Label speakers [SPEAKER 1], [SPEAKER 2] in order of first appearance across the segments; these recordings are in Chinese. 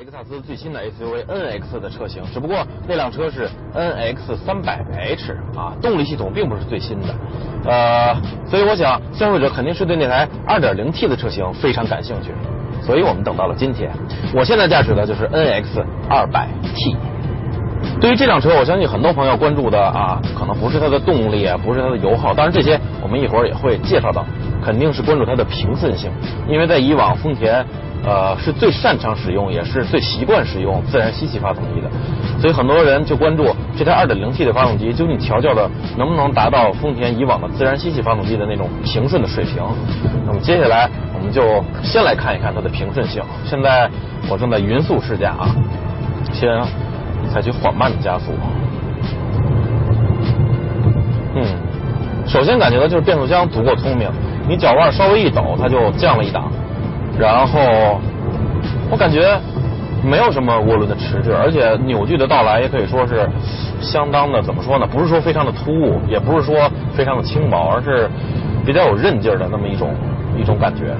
[SPEAKER 1] 雷克萨斯最新的 SUV NX 的车型，只不过那辆车是 NX 300H 啊，动力系统并不是最新的，呃，所以我想消费者肯定是对那台 2.0T 的车型非常感兴趣，所以我们等到了今天。我现在驾驶的就是 NX 200T。对于这辆车，我相信很多朋友关注的啊，可能不是它的动力啊，不是它的油耗，当然这些我们一会儿也会介绍到，肯定是关注它的平顺性，因为在以往丰田。呃，是最擅长使用，也是最习惯使用自然吸气发动机的，所以很多人就关注这台 2.0T 的发动机究竟调教的能不能达到丰田以往的自然吸气发动机的那种平顺的水平。那么接下来我们就先来看一看它的平顺性。现在我正在匀速试驾啊，先采取缓慢的加速。嗯，首先感觉到就是变速箱足够聪明，你脚腕稍微一抖，它就降了一档。然后我感觉没有什么涡轮的迟滞，而且扭矩的到来也可以说是相当的，怎么说呢？不是说非常的突兀，也不是说非常的轻薄，而是比较有韧劲儿的那么一种一种感觉。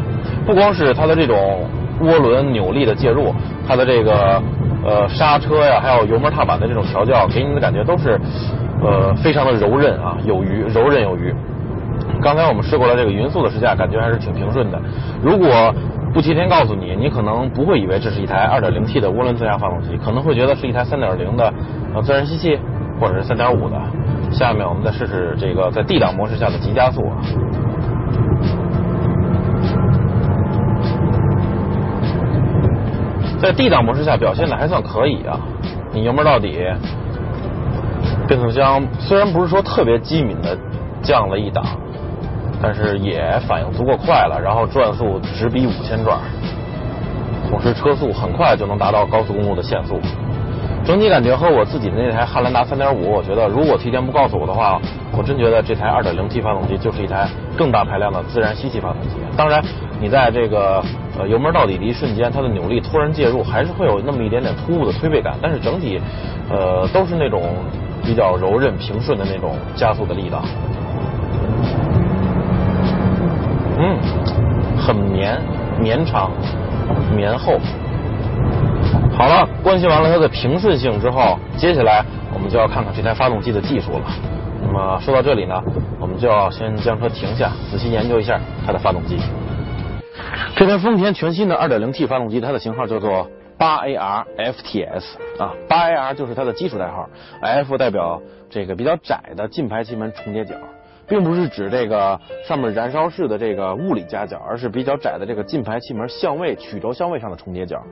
[SPEAKER 1] 不光是它的这种涡轮扭力的介入，它的这个呃刹车呀，还有油门踏板的这种调教，给你的感觉都是呃非常的柔韧啊，有余，柔韧有余。刚才我们试过了这个匀速的试驾，感觉还是挺平顺的。如果不提前告诉你，你可能不会以为这是一台 2.0T 的涡轮增压发动机，可能会觉得是一台3.0的呃自然吸气，或者是3.5的。下面我们再试试这个在 D 档模式下的急加速啊。在 D 档模式下表现的还算可以啊，你油门到底，变速箱虽然不是说特别机敏的降了一档。但是也反应足够快了，然后转速直逼五千转，同时车速很快就能达到高速公路的限速。整体感觉和我自己的那台汉兰达3.5，我觉得如果提前不告诉我的话，我真觉得这台 2.0T 发动机就是一台更大排量的自然吸气发动机。当然，你在这个呃油门到底的一瞬间，它的扭力突然介入，还是会有那么一点点突兀的推背感。但是整体呃都是那种比较柔韧平顺的那种加速的力道。绵绵长绵厚。好了，关心完了它的平顺性之后，接下来我们就要看看这台发动机的技术了。那么说到这里呢，我们就要先将车停下，仔细研究一下它的发动机。这台丰田全新的 2.0T 发动机，它的型号叫做 8AR FTS 啊，8AR 就是它的基础代号，F 代表这个比较窄的进排气门重叠角。并不是指这个上面燃烧室的这个物理夹角，而是比较窄的这个进排气门相位曲轴相位上的重叠角。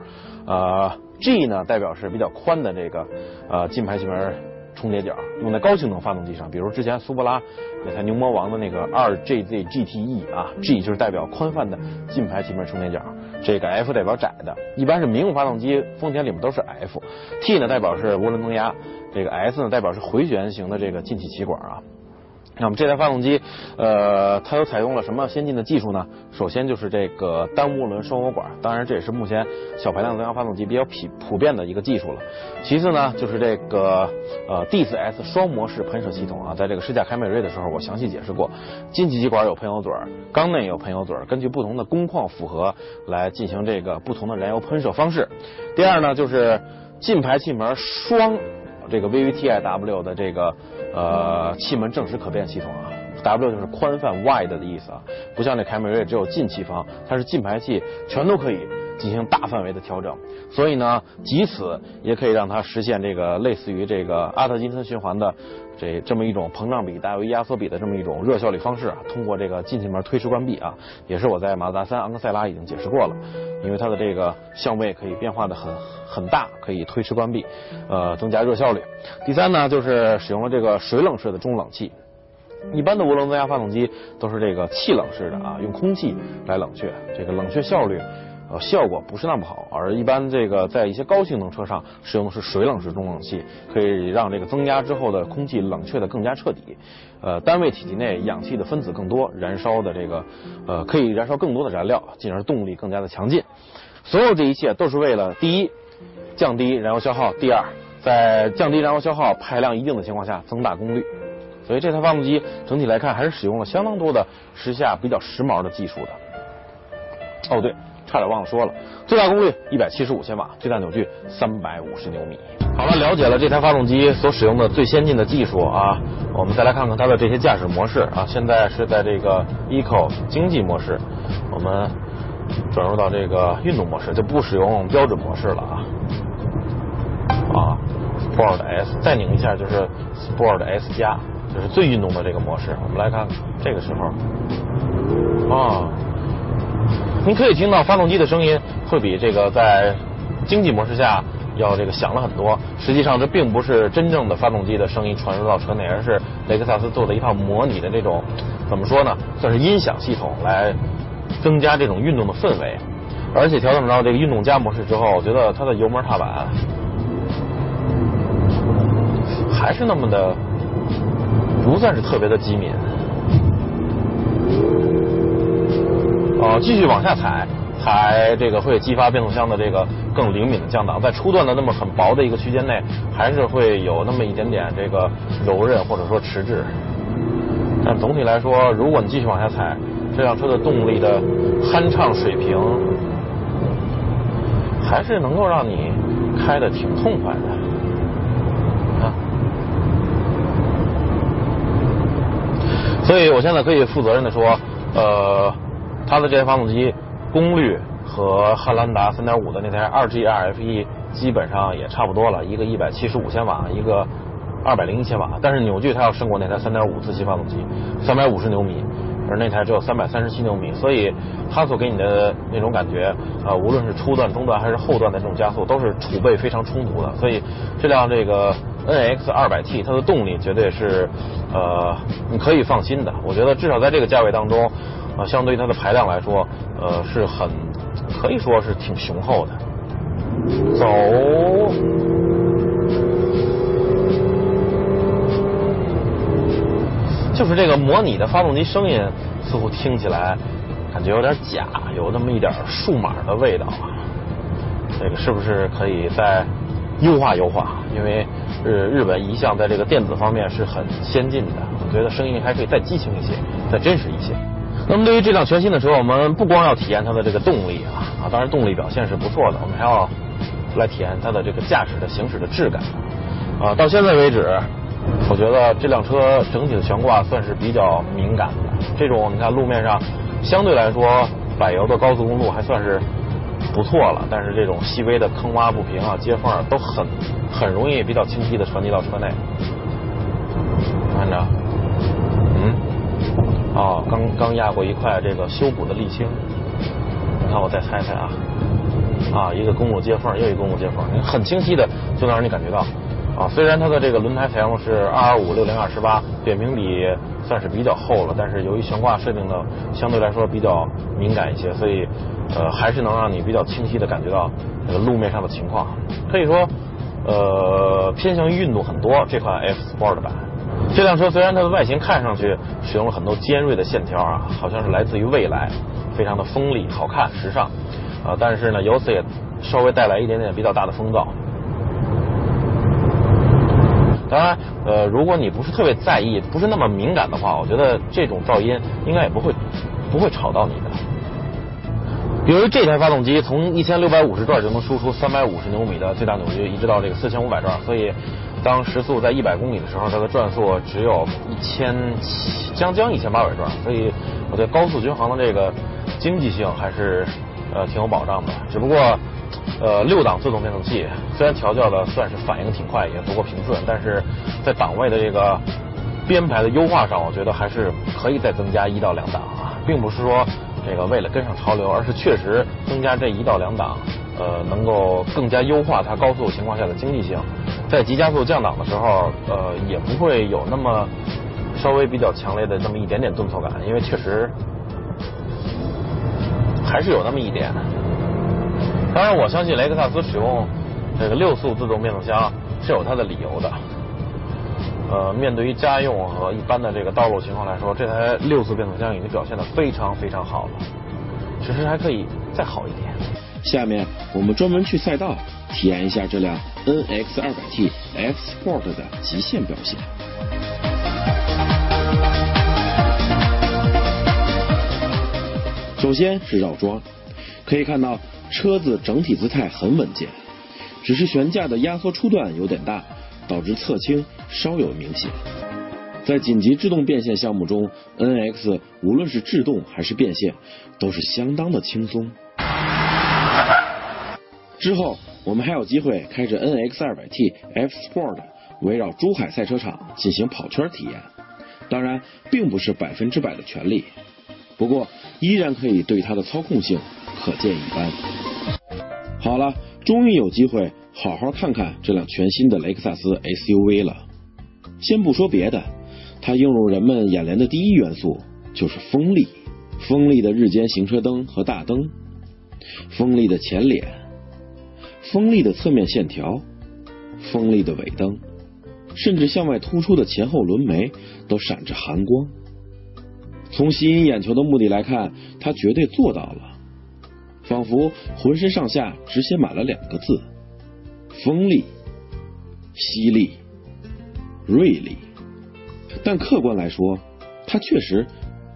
[SPEAKER 1] 呃，G 呢代表是比较宽的这个呃进排气门重叠角，用在高性能发动机上，比如之前苏博拉那台牛魔王的那个 2JZ GTE 啊，G 就是代表宽泛的进排气门重叠角，这个 F 代表窄的，一般是民用发动机丰田里面都是 F，T 呢代表是涡轮增压，这个 S 呢代表是回旋型的这个进气气管啊。那么这台发动机，呃，它又采用了什么先进的技术呢？首先就是这个单涡轮双涡管，当然这也是目前小排量增压发动机比较普普遍的一个技术了。其次呢，就是这个呃 D4S 双模式喷射系统啊，在这个试驾凯美瑞的时候，我详细解释过，进气气管有喷油嘴，缸内有喷油嘴，根据不同的工况符合来进行这个不同的燃油喷射方式。第二呢，就是进排气门双这个 VVTiW 的这个。呃，气门正时可变系统啊，W 就是宽泛 wide 的意思啊，不像那凯美瑞只有进气方，它是进排气全都可以进行大范围的调整，所以呢，即此也可以让它实现这个类似于这个阿特金森循环的这这么一种膨胀比大于压缩比的这么一种热效率方式啊，通过这个进气门推迟关闭啊，也是我在马自达三昂克赛拉已经解释过了，因为它的这个相位可以变化的很。很大，可以推迟关闭，呃，增加热效率。第三呢，就是使用了这个水冷式的中冷器。一般的涡轮增压发动机都是这个气冷式的啊，用空气来冷却，这个冷却效率呃效果不是那么好。而一般这个在一些高性能车上使用的是水冷式中冷器，可以让这个增压之后的空气冷却的更加彻底。呃，单位体积内氧气的分子更多，燃烧的这个呃可以燃烧更多的燃料，进而动力更加的强劲。所有这一切都是为了第一。降低燃油消耗。第二，在降低燃油消耗、排量一定的情况下，增大功率。所以这台发动机整体来看，还是使用了相当多的时下比较时髦的技术的。哦，对，差点忘了说了，最大功率一百七十五千瓦，最大扭矩三百五十牛米。好了，了解了这台发动机所使用的最先进的技术啊，我们再来看看它的这些驾驶模式啊。现在是在这个 Eco 经济模式，我们转入到这个运动模式，就不使用标准模式了啊。啊，Sport S，再拧一下就是 Sport S 加，就是最运动的这个模式。我们来看这个时候，啊，您可以听到发动机的声音会比这个在经济模式下要这个响了很多。实际上这并不是真正的发动机的声音传入到车内，而是雷克萨斯做的一套模拟的这种怎么说呢，算是音响系统来增加这种运动的氛围。而且调整到这个运动加模式之后，我觉得它的油门踏板。还是那么的，不算是特别的机敏。哦，继续往下踩，才这个会激发变速箱的这个更灵敏的降档。在初段的那么很薄的一个区间内，还是会有那么一点点这个柔韧或者说迟滞。但总体来说，如果你继续往下踩，这辆车的动力的酣畅水平，还是能够让你开的挺痛快的。所以我现在可以负责任的说，呃，它的这台发动机功率和汉兰达3.5的那台 2G RFE 基本上也差不多了，一个175千瓦，一个201千瓦，但是扭矩它要胜过那台3.5自吸发动机，350牛米。而那台只有三百三十七牛米，所以它所给你的那种感觉，呃，无论是初段、中段还是后段的这种加速，都是储备非常充足的。所以这辆这个 NX 二百 T，它的动力绝对是呃你可以放心的。我觉得至少在这个价位当中，呃，相对于它的排量来说，呃，是很可以说是挺雄厚的。走。就是这个模拟的发动机声音，似乎听起来感觉有点假，有那么一点数码的味道啊。这个是不是可以再优化优化？因为日日本一向在这个电子方面是很先进的，我觉得声音还可以再激情一些，再真实一些。那么对于这辆全新的车，我们不光要体验它的这个动力啊啊，当然动力表现是不错的，我们还要来体验它的这个驾驶的行驶的质感啊。到现在为止。我觉得这辆车整体的悬挂算是比较敏感的。这种你看路面上相对来说柏油的高速公路还算是不错了，但是这种细微的坑洼不平啊、接缝都很很容易比较清晰的传递到车内。看着，嗯，哦，刚刚压过一块这个修补的沥青。你看我再猜猜啊，啊，一个公路接缝，又一个公路接缝，很清晰的就能让你感觉到。啊，虽然它的这个轮胎采用是二二五六零二十八，扁平比算是比较厚了，但是由于悬挂设定的相对来说比较敏感一些，所以呃还是能让你比较清晰的感觉到这个路面上的情况。可以说呃偏向于运动很多这款 F Sport 版。这辆车虽然它的外形看上去使用了很多尖锐的线条啊，好像是来自于未来，非常的锋利、好看、时尚啊，但是呢由此也稍微带来一点点比较大的风噪。当然，呃，如果你不是特别在意，不是那么敏感的话，我觉得这种噪音应该也不会不会吵到你的。由于这台发动机从一千六百五十转就能输出三百五十牛米的最大扭矩，一直到这个四千五百转，所以当时速在一百公里的时候，它的转速只有一千七，将将一千八百转，所以我对高速巡航的这个经济性还是呃挺有保障的。只不过。呃，六档自动变速器虽然调教的算是反应挺快，也足够平顺，但是在档位的这个编排的优化上，我觉得还是可以再增加一到两档啊，并不是说这个为了跟上潮流，而是确实增加这一到两档，呃，能够更加优化它高速情况下的经济性，在急加速降档的时候，呃，也不会有那么稍微比较强烈的那么一点点顿挫感，因为确实还是有那么一点。当然，我相信雷克萨斯使用这个六速自动变速箱是有它的理由的。呃，面对于家用和一般的这个道路情况来说，这台六速变速箱已经表现的非常非常好了，其实还可以再好一点。
[SPEAKER 2] 下面我们专门去赛道体验一下这辆 NX 二百 T F Sport 的极限表现。首先是绕桩。可以看到车子整体姿态很稳健，只是悬架的压缩初段有点大，导致侧倾稍有明显。在紧急制动变线项目中，NX 无论是制动还是变线都是相当的轻松。之后我们还有机会开着 NX 200T F Sport 围绕珠海赛车场进行跑圈体验，当然并不是百分之百的全力，不过依然可以对它的操控性可见一斑。好了，终于有机会好好看看这辆全新的雷克萨斯 SUV 了。先不说别的。它映入人们眼帘的第一元素就是锋利，锋利的日间行车灯和大灯，锋利的前脸，锋利的侧面线条，锋利的尾灯，甚至向外突出的前后轮眉都闪着寒光。从吸引眼球的目的来看，他绝对做到了，仿佛浑身上下只写满了两个字：锋利、犀利、锐利。但客观来说，它确实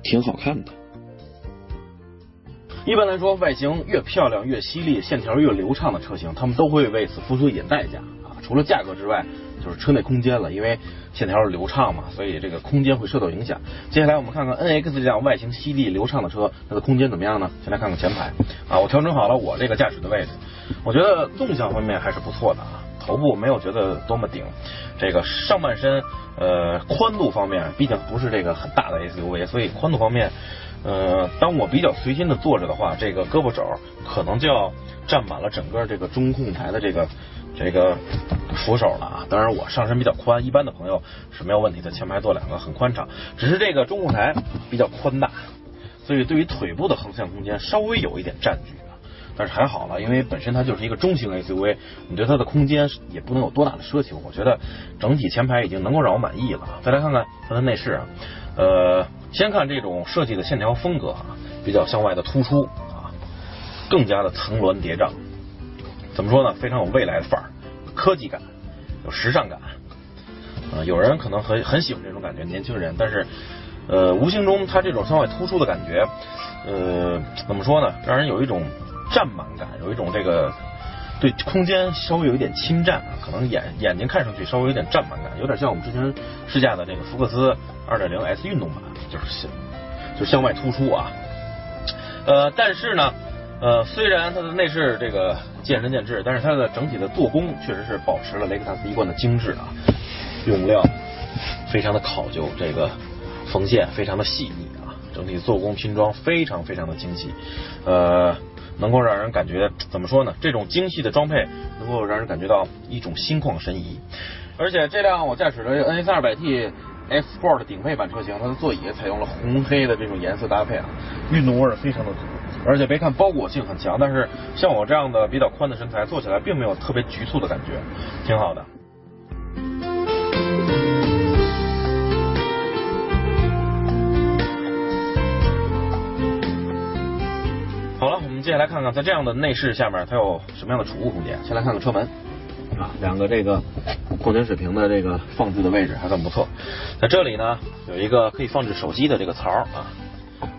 [SPEAKER 2] 挺好看的。
[SPEAKER 1] 一般来说，外形越漂亮、越犀利、线条越流畅的车型，他们都会为此付出一点代价啊。除了价格之外，就是车内空间了。因为线条流畅嘛，所以这个空间会受到影响。接下来我们看看 NX 这辆外形犀利流畅的车，它的空间怎么样呢？先来看看前排啊，我调整好了我这个驾驶的位置，我觉得纵向方面还是不错的啊。头部没有觉得多么顶，这个上半身呃宽度方面，毕竟不是这个很大的 SUV，所以宽度方面，呃，当我比较随心的坐着的话，这个胳膊肘可能就要占满了整个这个中控台的这个这个扶手了啊。当然我上身比较宽，一般的朋友是没有问题的，前排坐两个很宽敞，只是这个中控台比较宽大，所以对于腿部的横向空间稍微有一点占据。但是还好了，因为本身它就是一个中型 SUV，你对它的空间也不能有多大的奢求。我觉得整体前排已经能够让我满意了。再来看看它的内饰啊，呃，先看这种设计的线条风格啊，比较向外的突出啊，更加的层峦叠嶂。怎么说呢？非常有未来的范儿，科技感，有时尚感。啊，有人可能很很喜欢这种感觉，年轻人。但是呃，无形中它这种向外突出的感觉，呃，怎么说呢？让人有一种。占满感，有一种这个对空间稍微有一点侵占，可能眼眼睛看上去稍微有点占满感，有点像我们之前试驾的这个福克斯二点零 S 运动版，就是就向外突出啊。呃，但是呢，呃，虽然它的内饰这个见仁见智，但是它的整体的做工确实是保持了雷克萨斯一贯的精致啊，用料非常的考究，这个缝线非常的细腻啊，整体做工拼装非常非常的精细，呃。能够让人感觉怎么说呢？这种精细的装配能够让人感觉到一种心旷神怡。而且这辆我驾驶的 NS 200T S Sport 顶配版车型，它的座椅采用了红黑的这种颜色搭配啊，运动味儿非常的足。而且别看包裹性很强，但是像我这样的比较宽的身材，坐起来并没有特别局促的感觉，挺好的。们接下来看看在这样的内饰下面，它有什么样的储物空间。先来看看车门啊，两个这个矿泉水瓶的这个放置的位置还算不错。在这里呢，有一个可以放置手机的这个槽啊，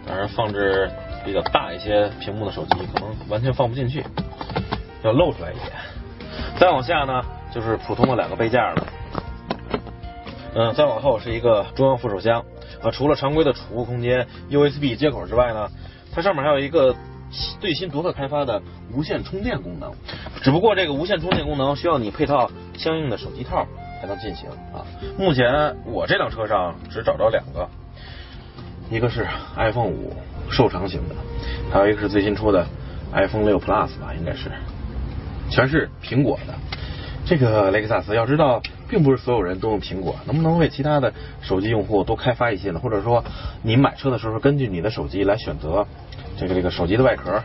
[SPEAKER 1] 当然放置比较大一些屏幕的手机可能完全放不进去，要露出来一点。再往下呢，就是普通的两个杯架了。嗯，再往后是一个中央扶手箱啊。除了常规的储物空间、USB 接口之外呢，它上面还有一个。最新独特开发的无线充电功能，只不过这个无线充电功能需要你配套相应的手机套才能进行啊。目前我这辆车上只找着两个，一个是 iPhone 五瘦长型的，还有一个是最新出的 iPhone 六 Plus 吧，应该是，全是苹果的。这个雷克萨斯要知道，并不是所有人都用苹果，能不能为其他的手机用户多开发一些呢？或者说，你买车的时候根据你的手机来选择。这个这个手机的外壳，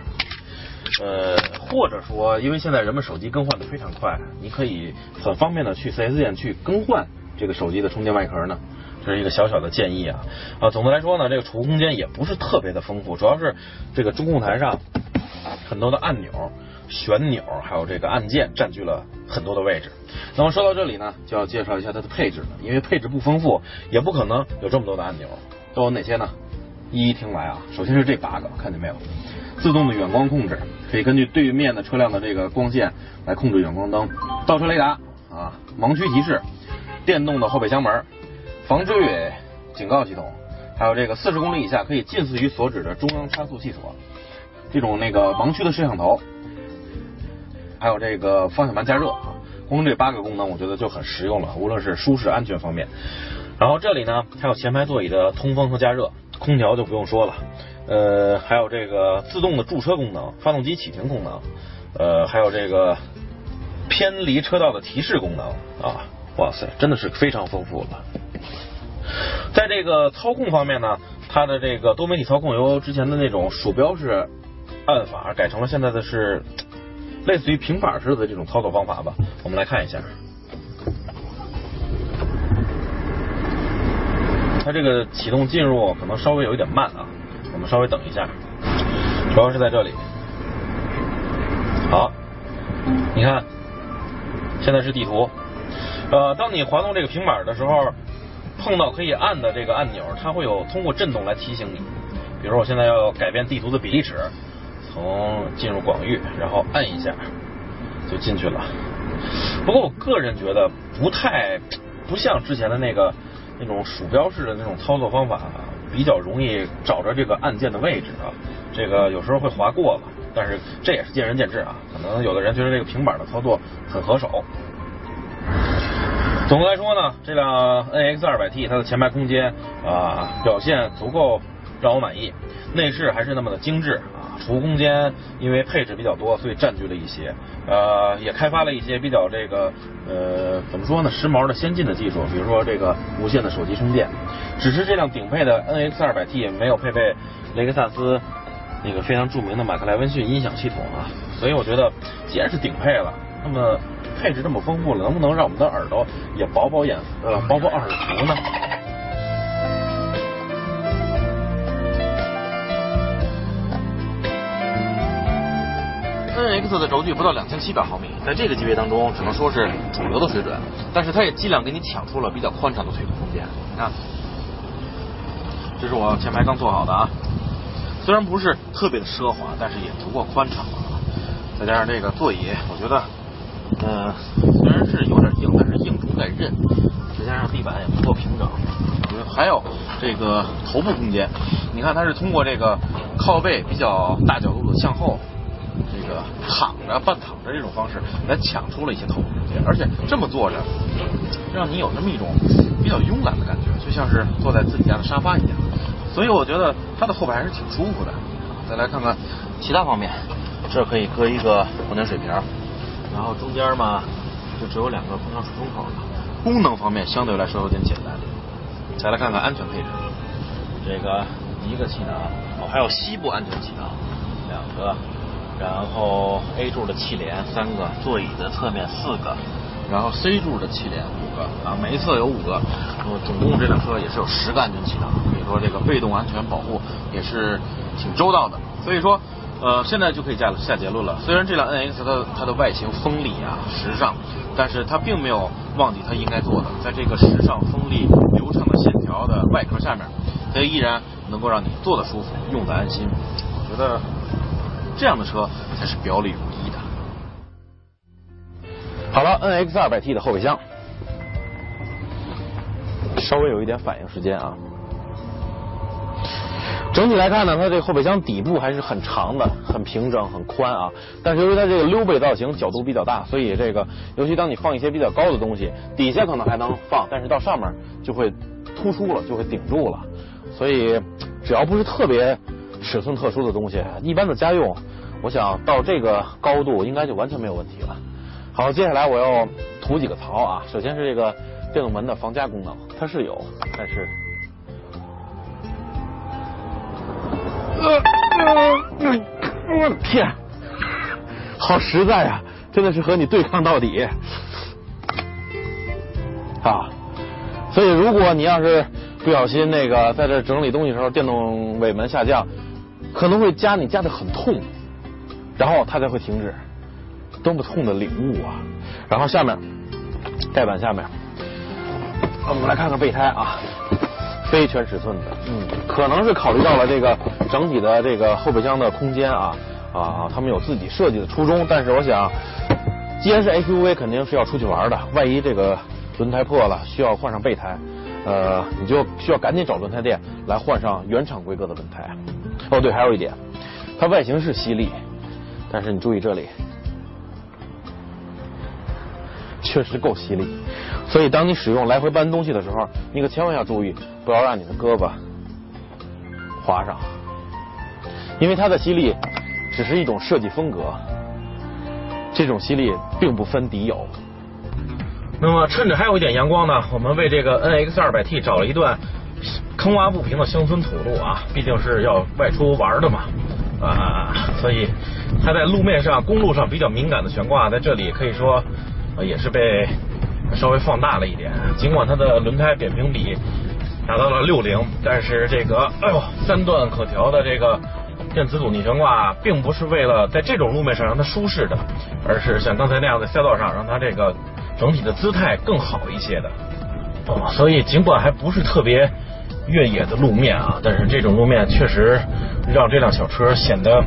[SPEAKER 1] 呃，或者说，因为现在人们手机更换的非常快，你可以很方便的去 4S 店去更换这个手机的充电外壳呢。这是一个小小的建议啊啊，总的来说呢，这个储物空间也不是特别的丰富，主要是这个中控台上很多的按钮、旋钮还有这个按键占据了很多的位置。那么说到这里呢，就要介绍一下它的配置了，因为配置不丰富，也不可能有这么多的按钮，都有哪些呢？一一听来啊。首先是这八个，看见没有？自动的远光控制，可以根据对面的车辆的这个光线来控制远光灯。倒车雷达啊，盲区提示，电动的后备箱门，防追尾警告系统，还有这个四十公里以下可以近似于所指的中央差速器锁，这种那个盲区的摄像头，还有这个方向盘加热。光这八个功能，我觉得就很实用了，无论是舒适、安全方面。然后这里呢，还有前排座椅的通风和加热，空调就不用说了。呃，还有这个自动的驻车功能，发动机启停功能，呃，还有这个偏离车道的提示功能啊，哇塞，真的是非常丰富了。在这个操控方面呢，它的这个多媒体操控由之前的那种鼠标式按法改成了现在的是类似于平板式的这种操作方法吧。我们来看一下，它这个启动进入可能稍微有一点慢啊。我们稍微等一下，主要是在这里。好，你看，现在是地图。呃，当你滑动这个平板的时候，碰到可以按的这个按钮，它会有通过震动来提醒你。比如说我现在要改变地图的比例尺，从进入广域，然后按一下就进去了。不过我个人觉得不太不像之前的那个那种鼠标式的那种操作方法。比较容易找着这个按键的位置啊，这个有时候会划过了，但是这也是见仁见智啊。可能有的人觉得这个平板的操作很合手。总的来说呢，这辆 NX 200T 它的前排空间啊表现足够让我满意，内饰还是那么的精致。储物空间因为配置比较多，所以占据了一些。呃，也开发了一些比较这个呃怎么说呢，时髦的先进的技术，比如说这个无线的手机充电。只是这辆顶配的 NX 200T 没有配备雷克萨斯那个非常著名的马克莱温逊音响系统啊，所以我觉得既然是顶配了，那么配置这么丰富了，能不能让我们的耳朵也饱饱眼呃饱饱耳福呢？NX 的轴距不到两千七百毫米，在这个级别当中只能说是主流的水准，但是它也尽量给你抢出了比较宽敞的腿部空间。你看，这是我前排刚做好的啊，虽然不是特别的奢华，但是也足够宽敞了。再加上这个座椅，我觉得，嗯，虽然是有点硬，但是硬中带韧。再加上地板也不够平整，还有这个头部空间，你看它是通过这个靠背比较大角度的向后。躺着半躺着这种方式来抢出了一些头部空间，而且这么坐着，让你有那么一种比较慵懒的感觉，就像是坐在自己家的沙发一样。所以我觉得它的后排还是挺舒服的。再来看看其他方面，这可以搁一个矿泉水瓶，然后中间嘛就只有两个空调出风口了。功能方面相对来说有点简单。再来看看安全配置，这个一个气囊，哦还有膝部安全气囊，两个。然后 A 柱的气帘三个，座椅的侧面四个，然后 C 柱的气帘五个啊，每一侧有五个，那么总共这辆车也是有十个安全气囊，可以说这个被动安全保护也是挺周到的。所以说，呃，现在就可以下下结论了。虽然这辆 NX 的它的外形锋利啊、时尚，但是它并没有忘记它应该做的，在这个时尚、锋利、流畅的线条的外壳下面，它依然能够让你坐的舒服、用的安心。我觉得。这样的车才是表里如一的。好了，NX 200T 的后备箱，稍微有一点反应时间啊。整体来看呢，它这个后备箱底部还是很长的，很平整，很宽啊。但是由于它这个溜背造型，角度比较大，所以这个尤其当你放一些比较高的东西，底下可能还能放，但是到上面就会突出了，就会顶住了。所以只要不是特别。尺寸特殊的东西，一般的家用，我想到这个高度应该就完全没有问题了。好，接下来我要涂几个槽啊。首先是这个电动门的防夹功能，它是有，但是，呃我的天，好实在啊，真的是和你对抗到底啊！所以如果你要是不小心那个在这整理东西的时候，电动尾门下降。可能会夹你夹的很痛，然后它才会停止，多么痛的领悟啊！然后下面盖板下面，我们来看看备胎啊，非全尺寸的，嗯，可能是考虑到了这个整体的这个后备箱的空间啊啊，他们有自己设计的初衷，但是我想，既然是 SUV，肯定是要出去玩的，万一这个轮胎破了，需要换上备胎，呃，你就需要赶紧找轮胎店来换上原厂规格的轮胎。哦，对，还有一点，它外形是犀利，但是你注意这里。确实够犀利，所以当你使用来回搬东西的时候，你可千万要注意，不要让你的胳膊划上，因为它的犀利只是一种设计风格，这种犀利并不分敌友。那么趁着还有一点阳光呢，我们为这个 NX 200T 找了一段坑洼不平的乡村土路啊，毕竟是要外出玩的嘛啊，所以它在路面上、公路上比较敏感的悬挂，在这里可以说。也是被稍微放大了一点，尽管它的轮胎扁平比达到了六零，但是这个哎呦三段可调的这个电磁阻尼悬挂，并不是为了在这种路面上让它舒适的，而是像刚才那样的赛道上让它这个整体的姿态更好一些的。哦，所以尽管还不是特别越野的路面啊，但是这种路面确实让这辆小车显得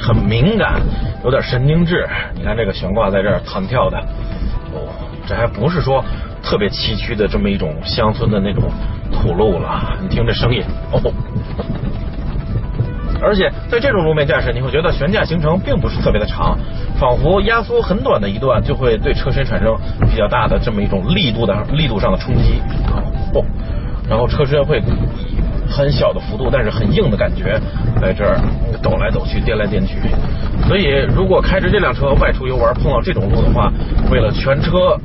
[SPEAKER 1] 很敏感，有点神经质。你看这个悬挂在这儿弹跳的。哦这还不是说特别崎岖的这么一种乡村的那种土路了，你听这声音哦。而且在这种路面驾驶，你会觉得悬架行程并不是特别的长，仿佛压缩很短的一段就会对车身产生比较大的这么一种力度的力度上的冲击哦。然后车身会以很小的幅度，但是很硬的感觉在这儿抖来抖去、颠来颠去。所以，如果开着这辆车外出游玩碰到这种路的话，为了全车。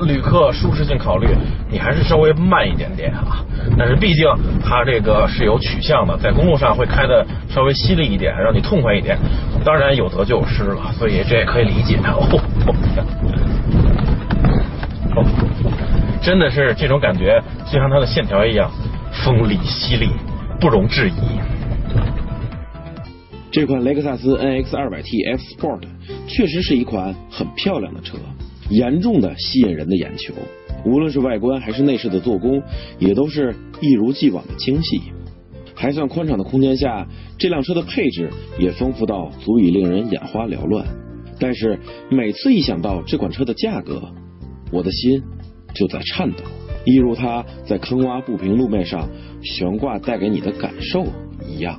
[SPEAKER 1] 旅客舒适性考虑，你还是稍微慢一点点啊。但是毕竟它这个是有取向的，在公路上会开的稍微犀利一点，让你痛快一点。当然有得就有失了，所以这也可以理解。哦，哦，真的是这种感觉，就像它的线条一样锋利犀利，不容置疑。
[SPEAKER 2] 这款雷克萨斯 NX 200T F Sport 确实是一款很漂亮的车。严重的吸引人的眼球，无论是外观还是内饰的做工，也都是一如既往的精细。还算宽敞的空间下，这辆车的配置也丰富到足以令人眼花缭乱。但是每次一想到这款车的价格，我的心就在颤抖，一如它在坑洼不平路面上悬挂带给你的感受一样。